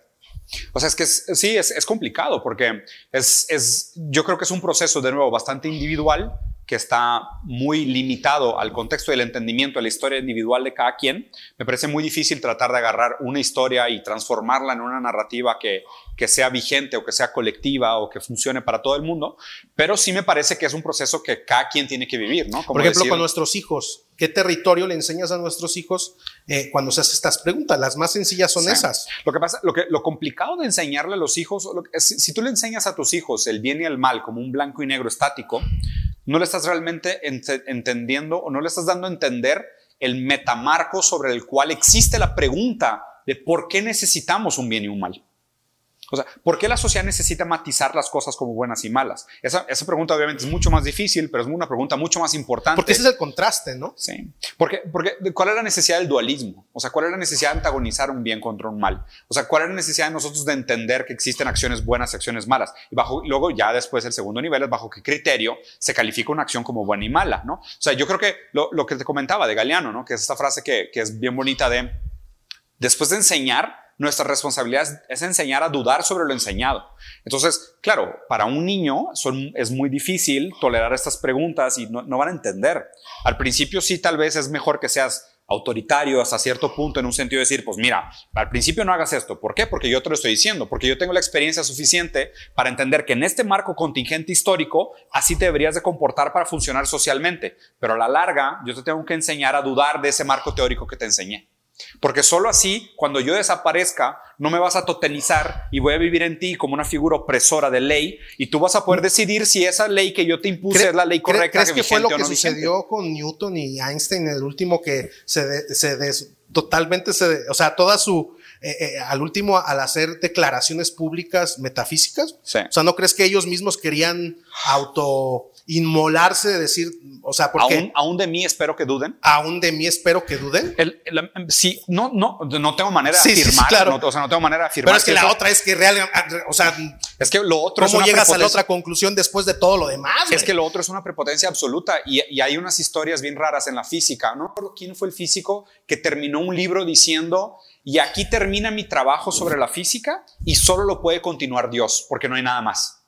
O sea, es que sí, es, es complicado porque es, es, yo creo que es un proceso, de nuevo, bastante individual que está muy limitado al contexto del entendimiento de la historia individual de cada quien, me parece muy difícil tratar de agarrar una historia y transformarla en una narrativa que, que sea vigente o que sea colectiva o que funcione para todo el mundo, pero sí me parece que es un proceso que cada quien tiene que vivir, ¿no? Por ejemplo, con nuestros hijos, ¿qué territorio le enseñas a nuestros hijos eh, cuando se hace estas preguntas? Las más sencillas son esas. Lo que pasa, lo, que, lo complicado de enseñarle a los hijos, si tú le enseñas a tus hijos el bien y el mal como un blanco y negro estático, no le estás realmente entendiendo o no le estás dando a entender el metamarco sobre el cual existe la pregunta de por qué necesitamos un bien y un mal. O sea, ¿por qué la sociedad necesita matizar las cosas como buenas y malas? Esa, esa, pregunta obviamente es mucho más difícil, pero es una pregunta mucho más importante. Porque ese es el contraste, ¿no? Sí. Porque, porque ¿cuál es la necesidad del dualismo? O sea, ¿cuál es la necesidad de antagonizar un bien contra un mal? O sea, ¿cuál es la necesidad de nosotros de entender que existen acciones buenas y acciones malas? Y bajo, luego ya después el segundo nivel es bajo qué criterio se califica una acción como buena y mala, ¿no? O sea, yo creo que lo, lo que te comentaba de Galeano, ¿no? Que es esta frase que, que es bien bonita de, después de enseñar, nuestra responsabilidad es enseñar a dudar sobre lo enseñado. Entonces, claro, para un niño es muy difícil tolerar estas preguntas y no, van a entender. Al principio sí, tal vez es mejor que seas autoritario hasta cierto punto en un sentido de decir, pues mira, al principio no hagas esto. ¿Por qué? Porque yo te lo estoy diciendo, porque yo tengo la experiencia suficiente para entender que en este marco contingente histórico así te deberías de comportar para funcionar socialmente. Pero a la larga yo te tengo que enseñar a dudar de ese marco teórico que te enseñé. Porque solo así, cuando yo desaparezca, no me vas a totemizar y voy a vivir en ti como una figura opresora de ley. Y tú vas a poder decidir si esa ley que yo te impuse es la ley correcta. ¿Crees que, fue lo que sucedió con Newton y Einstein, el último que se, se totalmente se, o sea, toda su, eh, eh, al último, al hacer declaraciones públicas metafísicas, o sea, ¿no crees que ellos mismos querían auto inmolarse de decir, o sea, porque aún, aún de mí espero que duden. Aún de mí espero que duden. El, sí, no, no, no tengo manera de afirmar. claro. o sea, no tengo manera de afirmar. Pero es que, la otra es que real, o sea, es que lo otro ¿cómo llegas a la otra conclusión después de todo lo demás? Es que lo otro es una prepotencia absoluta y, y, hay unas historias bien raras en la física. No recuerdo quién fue el físico que terminó un libro diciendo y aquí termina mi trabajo sobre la física y solo lo puede continuar Dios porque no hay nada más.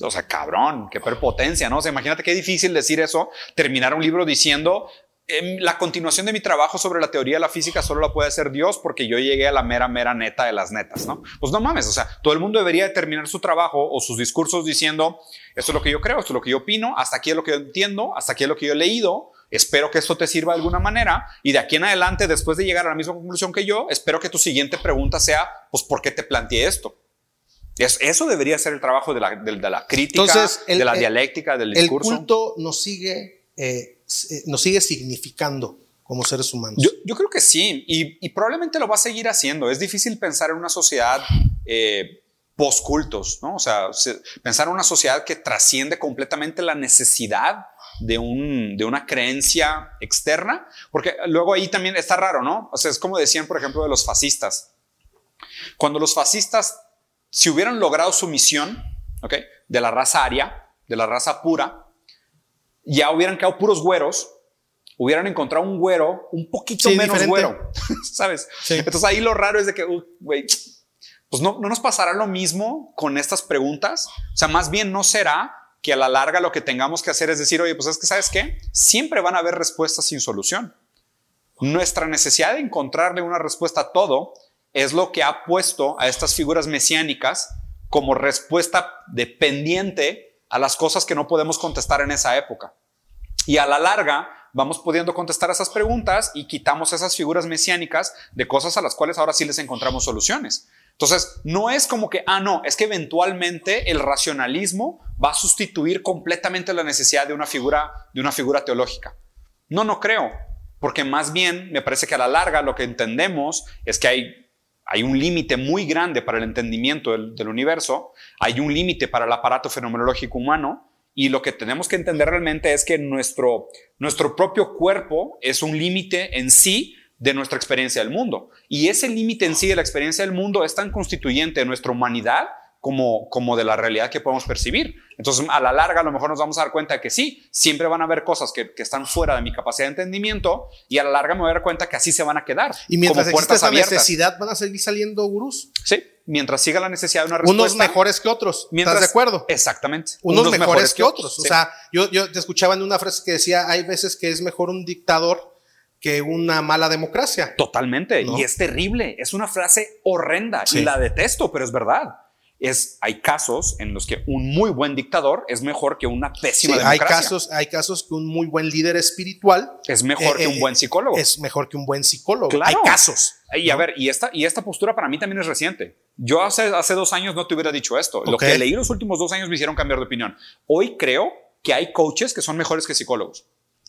O sea, cabrón, qué perpotencia, ¿no? Imagínate qué difícil decir eso, terminar un libro diciendo, em, la continuación de mi trabajo sobre la teoría de la física solo la puede hacer Dios porque yo llegué a la mera, mera neta de las netas, ¿no? Pues no mames, o sea, todo el mundo debería terminar su trabajo o sus discursos diciendo, esto es lo que yo creo, esto es lo que yo opino, hasta aquí es lo que yo entiendo, hasta aquí es lo que yo he leído, espero que esto te sirva de alguna manera y de aquí en adelante, después de llegar a la misma conclusión que yo, espero que tu siguiente pregunta sea, pues, ¿por qué te planteé esto? Eso debería ser el trabajo de la, crítica, de la dialéctica, del discurso. El culto nos sigue, eh, eh, nos sigue significando como seres humanos. Yo, creo que sí, y, probablemente lo va a seguir haciendo. Es difícil pensar en una sociedad eh, post-cultos, ¿no? O sea, pensar en una sociedad que trasciende completamente la necesidad de, un, de una creencia externa, porque luego ahí también está raro, ¿no? O sea, es como decían, por ejemplo, de los fascistas. Cuando los fascistas si hubieran logrado su misión, ¿ok? De la raza aria, de la raza pura, ya hubieran quedado puros güeros, hubieran encontrado un güero un poquito menos güero, (laughs) ¿sabes? Entonces ahí lo raro es de que, güey, pues no, no nos pasará lo mismo con estas preguntas. O sea, más bien no será que a la larga lo que tengamos que hacer es decir, oye, pues es que, ¿sabes qué? Siempre van a haber respuestas sin solución. Nuestra necesidad de encontrarle una respuesta a todo es lo que ha puesto a estas figuras mesiánicas como respuesta dependiente a las cosas que no podemos contestar en esa época. Y a la larga vamos pudiendo contestar esas preguntas y quitamos esas figuras mesiánicas de cosas a las cuales ahora sí les encontramos soluciones. Entonces, no es como que, ah, no, es que eventualmente el racionalismo va a sustituir completamente la necesidad de una figura, de una figura teológica. No, no creo, porque más bien me parece que a la larga lo que entendemos es que hay hay un límite muy grande para el entendimiento del, universo, hay un límite para el aparato fenomenológico humano y lo que tenemos que entender realmente es que nuestro, nuestro propio cuerpo es un límite en sí de nuestra experiencia del mundo. Y ese límite en sí de la experiencia del mundo es tan constituyente de nuestra humanidad como, como de la realidad que podemos percibir. Entonces, a la larga, a lo mejor nos vamos a dar cuenta de que sí, siempre van a haber cosas que, que, están fuera de mi capacidad de entendimiento y a la larga me voy a dar cuenta que así se van a quedar. Y mientras como existe esa necesidad, van a seguir saliendo gurús. Sí, mientras siga la necesidad de una respuesta. Unos mejores que otros. ¿Estás de acuerdo? Exactamente. Unos, mejores, que, otros. O sea, yo, yo te escuchaba en una frase que decía, hay veces que es mejor un dictador que una mala democracia. Totalmente. Y es terrible. Es una frase horrenda y la detesto, pero es verdad es, hay casos en los que un muy buen dictador es mejor que una pésima sí, Hay casos, hay casos que un muy buen líder espiritual es mejor que un eh, buen psicólogo. Es mejor que un buen psicólogo. Hay casos. Y a ver, y esta, y esta postura para mí también es reciente. Yo hace, hace dos años no te hubiera dicho esto. Lo que leí los últimos dos años me hicieron cambiar de opinión. Hoy creo que hay coaches que son mejores que psicólogos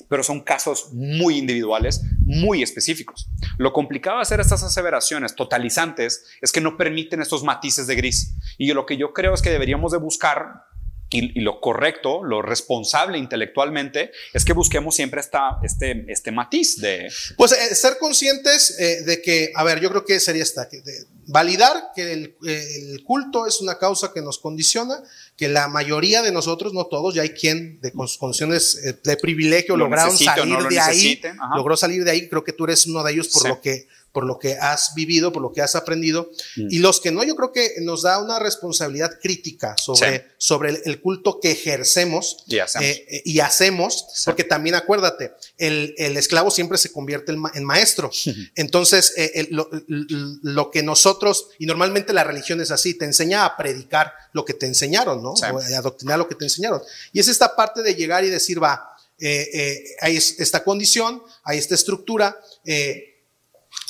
pero son casos muy individuales, muy específicos. Lo complicado de hacer estas aseveraciones totalizantes es que no permiten estos matices de gris. Y lo que yo creo es que deberíamos de buscar y, lo correcto, lo responsable intelectualmente, es que busquemos siempre esta, este, este matiz de... Pues eh, ser conscientes eh, de que, a ver, yo creo que sería esta, de validar que el, el, culto es una causa que nos condiciona, que la mayoría de nosotros, no todos, ya hay quien de condiciones eh, de privilegio lograron salir de ahí, logró salir de ahí, creo que tú eres uno de ellos por lo que por lo que has vivido, por lo que has aprendido. Mm. Y los que no, yo creo que nos da una responsabilidad crítica sobre, sobre el, culto que ejercemos y hacemos, eh, porque también acuérdate, el, el, esclavo siempre se convierte en, maestro. (laughs) Entonces, eh, lo, lo, que nosotros, y normalmente la religión es así, te enseña a predicar lo que te enseñaron, ¿no? a adoctrinar lo que te enseñaron. Y es esta parte de llegar y decir, va, eh, hay esta condición, hay esta estructura, eh,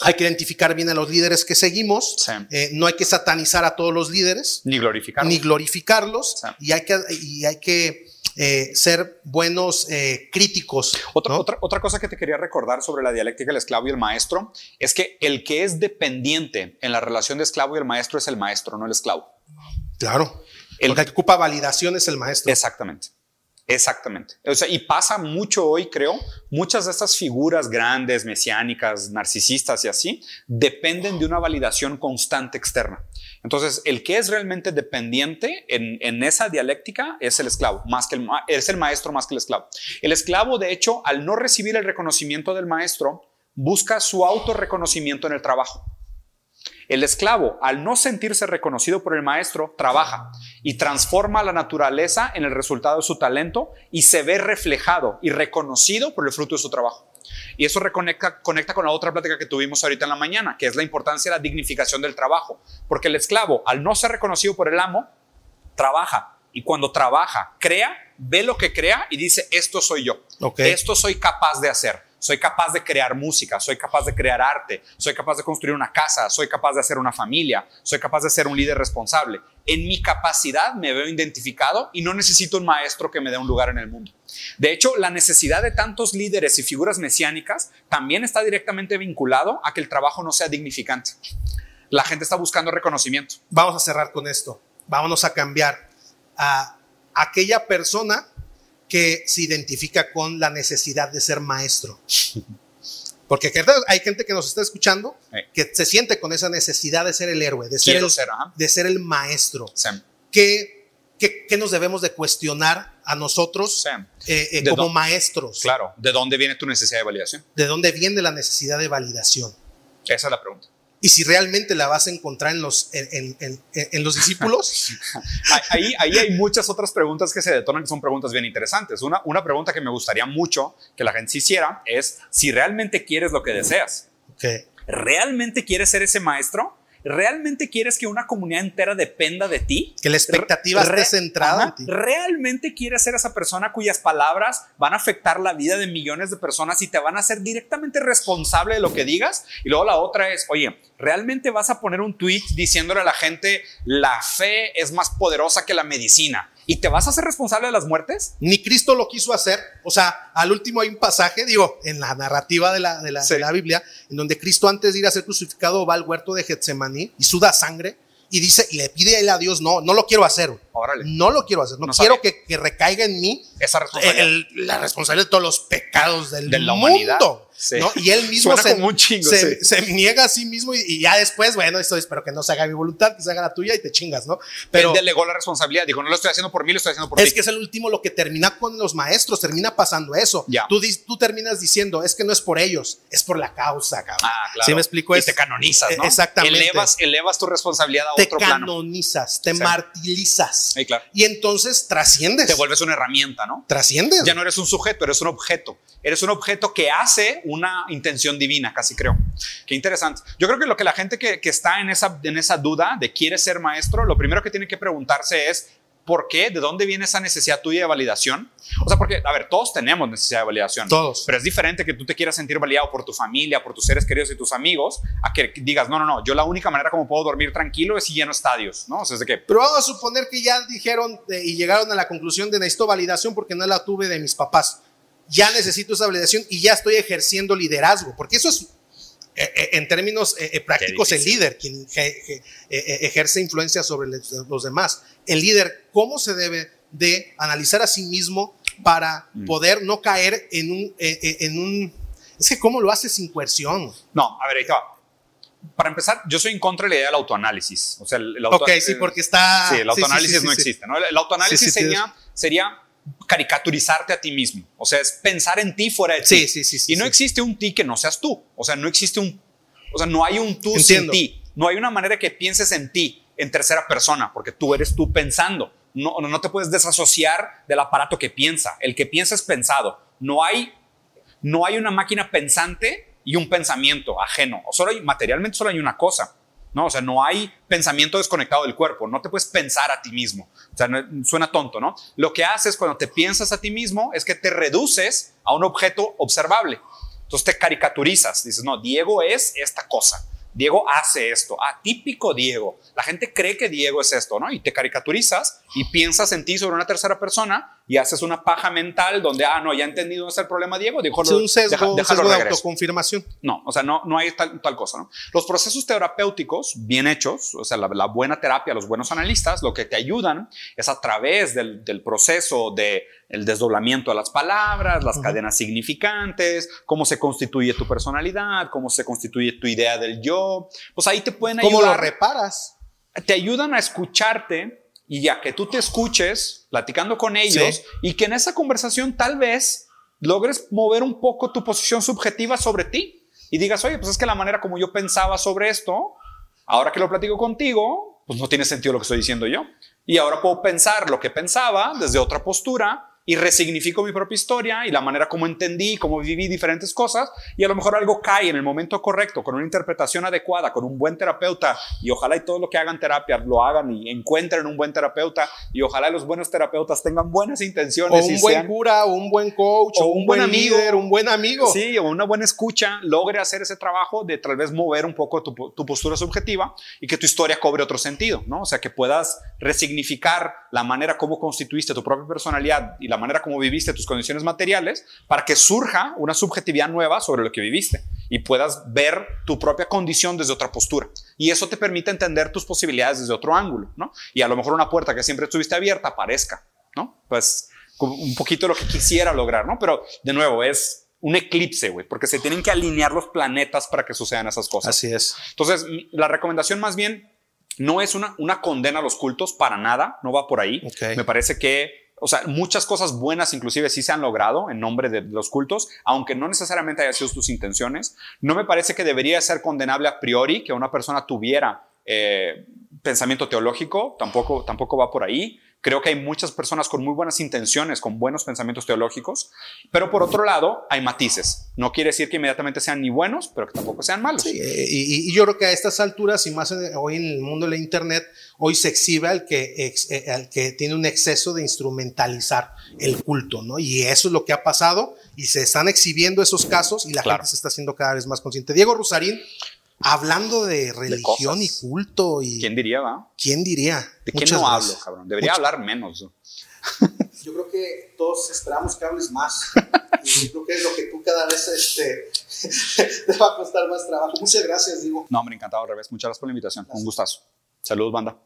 Hay que identificar bien a los líderes que seguimos. Eh, no hay que satanizar a todos los líderes. Ni glorificarlos. Ni glorificarlos. Y hay que, y hay que eh, ser buenos eh, críticos. Otra, otra, otra, cosa que te quería recordar sobre la dialéctica del esclavo y el maestro es que el que es dependiente en la relación de esclavo y el maestro es el maestro, no el esclavo. Claro. El que ocupa validación es el maestro. Exactamente. Exactamente. O sea, y pasa mucho hoy, creo, muchas de estas figuras grandes, mesiánicas, narcisistas y así, dependen de una validación constante externa. Entonces, el que es realmente dependiente en, esa dialéctica es el esclavo, más que el, es el maestro más que el esclavo. El esclavo, de hecho, al no recibir el reconocimiento del maestro, busca su autorreconocimiento en el trabajo. El esclavo, al no sentirse reconocido por el maestro, trabaja y transforma la naturaleza en el resultado de su talento y se ve reflejado y reconocido por el fruto de su trabajo. Y eso reconecta, conecta con la otra plática que tuvimos ahorita en la mañana, que es la importancia de la dignificación del trabajo. Porque el esclavo, al no ser reconocido por el amo, trabaja. Y cuando trabaja, crea, ve lo que crea y dice, esto soy yo. Esto soy capaz de hacer soy capaz de crear música, soy capaz de crear arte, soy capaz de construir una casa, soy capaz de hacer una familia, soy capaz de ser un líder responsable. En mi capacidad me veo identificado y no necesito un maestro que me dé un lugar en el mundo. De hecho, la necesidad de tantos líderes y figuras mesiánicas también está directamente vinculado a que el trabajo no sea dignificante. La gente está buscando reconocimiento. Vamos a cerrar con esto. Vámonos a cambiar a aquella persona que se identifica con la necesidad de ser maestro. Porque hay gente que nos está escuchando que se siente con esa necesidad de ser el héroe, de ser, el, de ser el maestro. ¿Qué, qué, nos debemos de cuestionar a nosotros eh, eh, como maestros? Claro, ¿de dónde viene tu necesidad de validación? ¿De dónde viene la necesidad de validación? Esa es la pregunta y si realmente la vas a encontrar en los, en, en, en, los discípulos. (laughs) ahí, ahí hay muchas otras preguntas que se detonan que son preguntas bien interesantes. Una, una pregunta que me gustaría mucho que la gente se hiciera es si realmente quieres lo que deseas. ¿Realmente quieres ser ese maestro? ¿Realmente quieres que una comunidad entera dependa de ti? Que la expectativa esté centrada en ti. ¿Realmente quieres ser esa persona cuyas palabras van a afectar la vida de millones de personas y te van a hacer directamente responsable de lo que digas? Y luego la otra es, oye, ¿realmente vas a poner un tweet diciéndole a la gente la fe es más poderosa que la medicina? ¿Y te vas a hacer responsable de las muertes? Ni Cristo lo quiso hacer. O sea, al último hay un pasaje, digo, en la narrativa de la, de la, de la Biblia, en donde Cristo antes de ir a ser crucificado va al huerto de Getsemaní y suda sangre y dice, y le pide a él a Dios, no, no lo quiero hacer. No lo quiero hacer. No, quiero que, que, recaiga en mí esa responsabilidad. la responsabilidad de todos los pecados del de la mundo. Y él mismo se, se, niega a sí mismo y, ya después, bueno, esto espero que no se haga mi voluntad, que se haga la tuya y te chingas, ¿no? Pero él delegó la responsabilidad, dijo, no lo estoy haciendo por mí, lo estoy haciendo por es ti. Es que es el último lo que termina con los maestros, termina pasando eso. Tú, tú terminas diciendo, es que no es por ellos, es por la causa, cabrón. Ah, claro. ¿Sí me explico? Y te canonizas, ¿no? Exactamente. Elevas, elevas tu responsabilidad a te otro plano. Te canonizas, te claro. Y entonces trasciendes. Te vuelves una herramienta, ¿no? Trasciendes. Ya no eres un sujeto, eres un objeto. Eres un objeto que hace una intención divina, casi creo. Qué interesante. Yo creo que lo que la gente que, está en esa, en esa duda de quiere ser maestro, lo primero que tiene que preguntarse es, ¿por qué? ¿De dónde viene esa necesidad tuya de validación? O sea, porque, a ver, todos tenemos necesidad de validación. Todos. Pero es diferente que tú te quieras sentir validado por tu familia, por tus seres queridos y tus amigos, a que digas, no, no, no, yo la única manera como puedo dormir tranquilo es si lleno estadios, ¿no? O sea, es de que... Pero vamos a suponer que ya dijeron y llegaron a la conclusión de necesito validación porque no la tuve de mis papás ya necesito esa validación y ya estoy ejerciendo liderazgo, porque eso es eh, eh, en términos eh, prácticos el líder, quien ejerce influencia sobre los demás. El líder, ¿cómo se debe de analizar a sí mismo para mm. poder no caer en un, en un... Es que ¿cómo lo hace sin coerción? No, a ver, ahí va. Para empezar, yo soy en contra de la idea del autoanálisis. O sea, el, ok, sí, porque está... Sí, el autoanálisis no existe. ¿no? El autoanálisis sería, sería caricaturizarte a ti mismo. O sea, es pensar en ti fuera de ti. Sí, sí, sí. y no existe un ti que no seas tú. O sea, no existe un. O sea, no hay un tú sin ti. No hay una manera que pienses en ti en tercera persona, porque tú eres tú pensando. No, no te puedes desasociar del aparato que piensa. El que piensa es pensado. No hay, no hay una máquina pensante y un pensamiento ajeno. O solo hay, materialmente solo hay una cosa. ¿No? O sea, no hay pensamiento desconectado del cuerpo, no te puedes pensar a ti mismo. O sea, suena tonto, ¿no? Lo que haces cuando te piensas a ti mismo es que te reduces a un objeto observable. Entonces te caricaturizas, dices, no, Diego es esta cosa. Diego hace esto, atípico Diego. La gente cree que Diego es esto, ¿no? Y te caricaturizas y piensas en ti sobre una tercera persona y haces una paja mental donde, ah, no, ya he entendido ese es el problema Diego, dijo, un sesgo, deja, un de autoconfirmación. No, o sea, no, no hay tal, tal, cosa, ¿no? Los procesos terapéuticos bien hechos, o sea, la, buena terapia, los buenos analistas, lo que te ayudan es a través del, del proceso de el desdoblamiento de las palabras, las cadenas significantes, cómo se constituye tu personalidad, cómo se constituye tu idea del yo. Pues ahí te pueden ayudar. ¿Cómo lo reparas? Te ayudan a escucharte y ya que tú te escuches platicando con ellos y que en esa conversación tal vez logres mover un poco tu posición subjetiva sobre ti y digas, oye, pues es que la manera como yo pensaba sobre esto, ahora que lo platico contigo, pues no tiene sentido lo que estoy diciendo yo. Y ahora puedo pensar lo que pensaba desde otra postura y resignifico mi propia historia y la manera como entendí, cómo viví diferentes cosas y a lo mejor algo cae en el momento correcto, con una interpretación adecuada, con un buen terapeuta y ojalá y todo lo que hagan terapia lo hagan y encuentren un buen terapeuta y ojalá los buenos terapeutas tengan buenas intenciones. O un buen cura, o un buen coach, o, un, buen, amigo, líder, un buen amigo. Sí, o una buena escucha logre hacer ese trabajo de tal vez mover un poco tu, tu postura subjetiva y que tu historia cobre otro sentido, ¿no? O sea, que puedas resignificar la manera como constituiste tu propia personalidad y la manera como viviste tus condiciones materiales para que surja una subjetividad nueva sobre lo que viviste y puedas ver tu propia condición desde otra postura. Y eso te permite entender tus posibilidades desde otro ángulo, ¿no? Y a lo mejor una puerta que siempre estuviste abierta aparezca, ¿no? Pues un poquito lo que quisiera lograr, ¿no? Pero de nuevo, es un eclipse, güey, porque se tienen que alinear los planetas para que sucedan esas cosas. Así es. Entonces, la recomendación más bien no es una, una condena a los cultos para nada, no va por ahí. Me parece que o sea, muchas cosas buenas inclusive sí se han logrado en nombre de los cultos, aunque no necesariamente haya sido tus intenciones. No me parece que debería ser condenable a priori que una persona tuviera eh, pensamiento teológico, tampoco, tampoco va por ahí. Creo que hay muchas personas con muy buenas intenciones, con buenos pensamientos teológicos, pero por otro lado hay matices. No quiere decir que inmediatamente sean ni buenos, pero que tampoco sean malos. Sí, eh, y, yo creo que a estas alturas, y más hoy en el mundo de la Internet, hoy se exhibe al que, eh, al que tiene un exceso de instrumentalizar el culto, ¿no? Y eso es lo que ha pasado y se están exhibiendo esos casos y la gente se está haciendo cada vez más consciente. Diego Rusarín, hablando de religión y culto y... ¿Quién diría, va? ¿Quién diría? ¿De qué no hablo, cabrón? Debería hablar menos. (laughs) Yo creo que todos esperamos que hables más. (laughs) y creo que es lo que tú cada vez este, (laughs) te va a costar más trabajo. Muchas gracias, digo. No, hombre, encantado, al revés. Muchas gracias por la invitación. Un gustazo. Saludos, banda.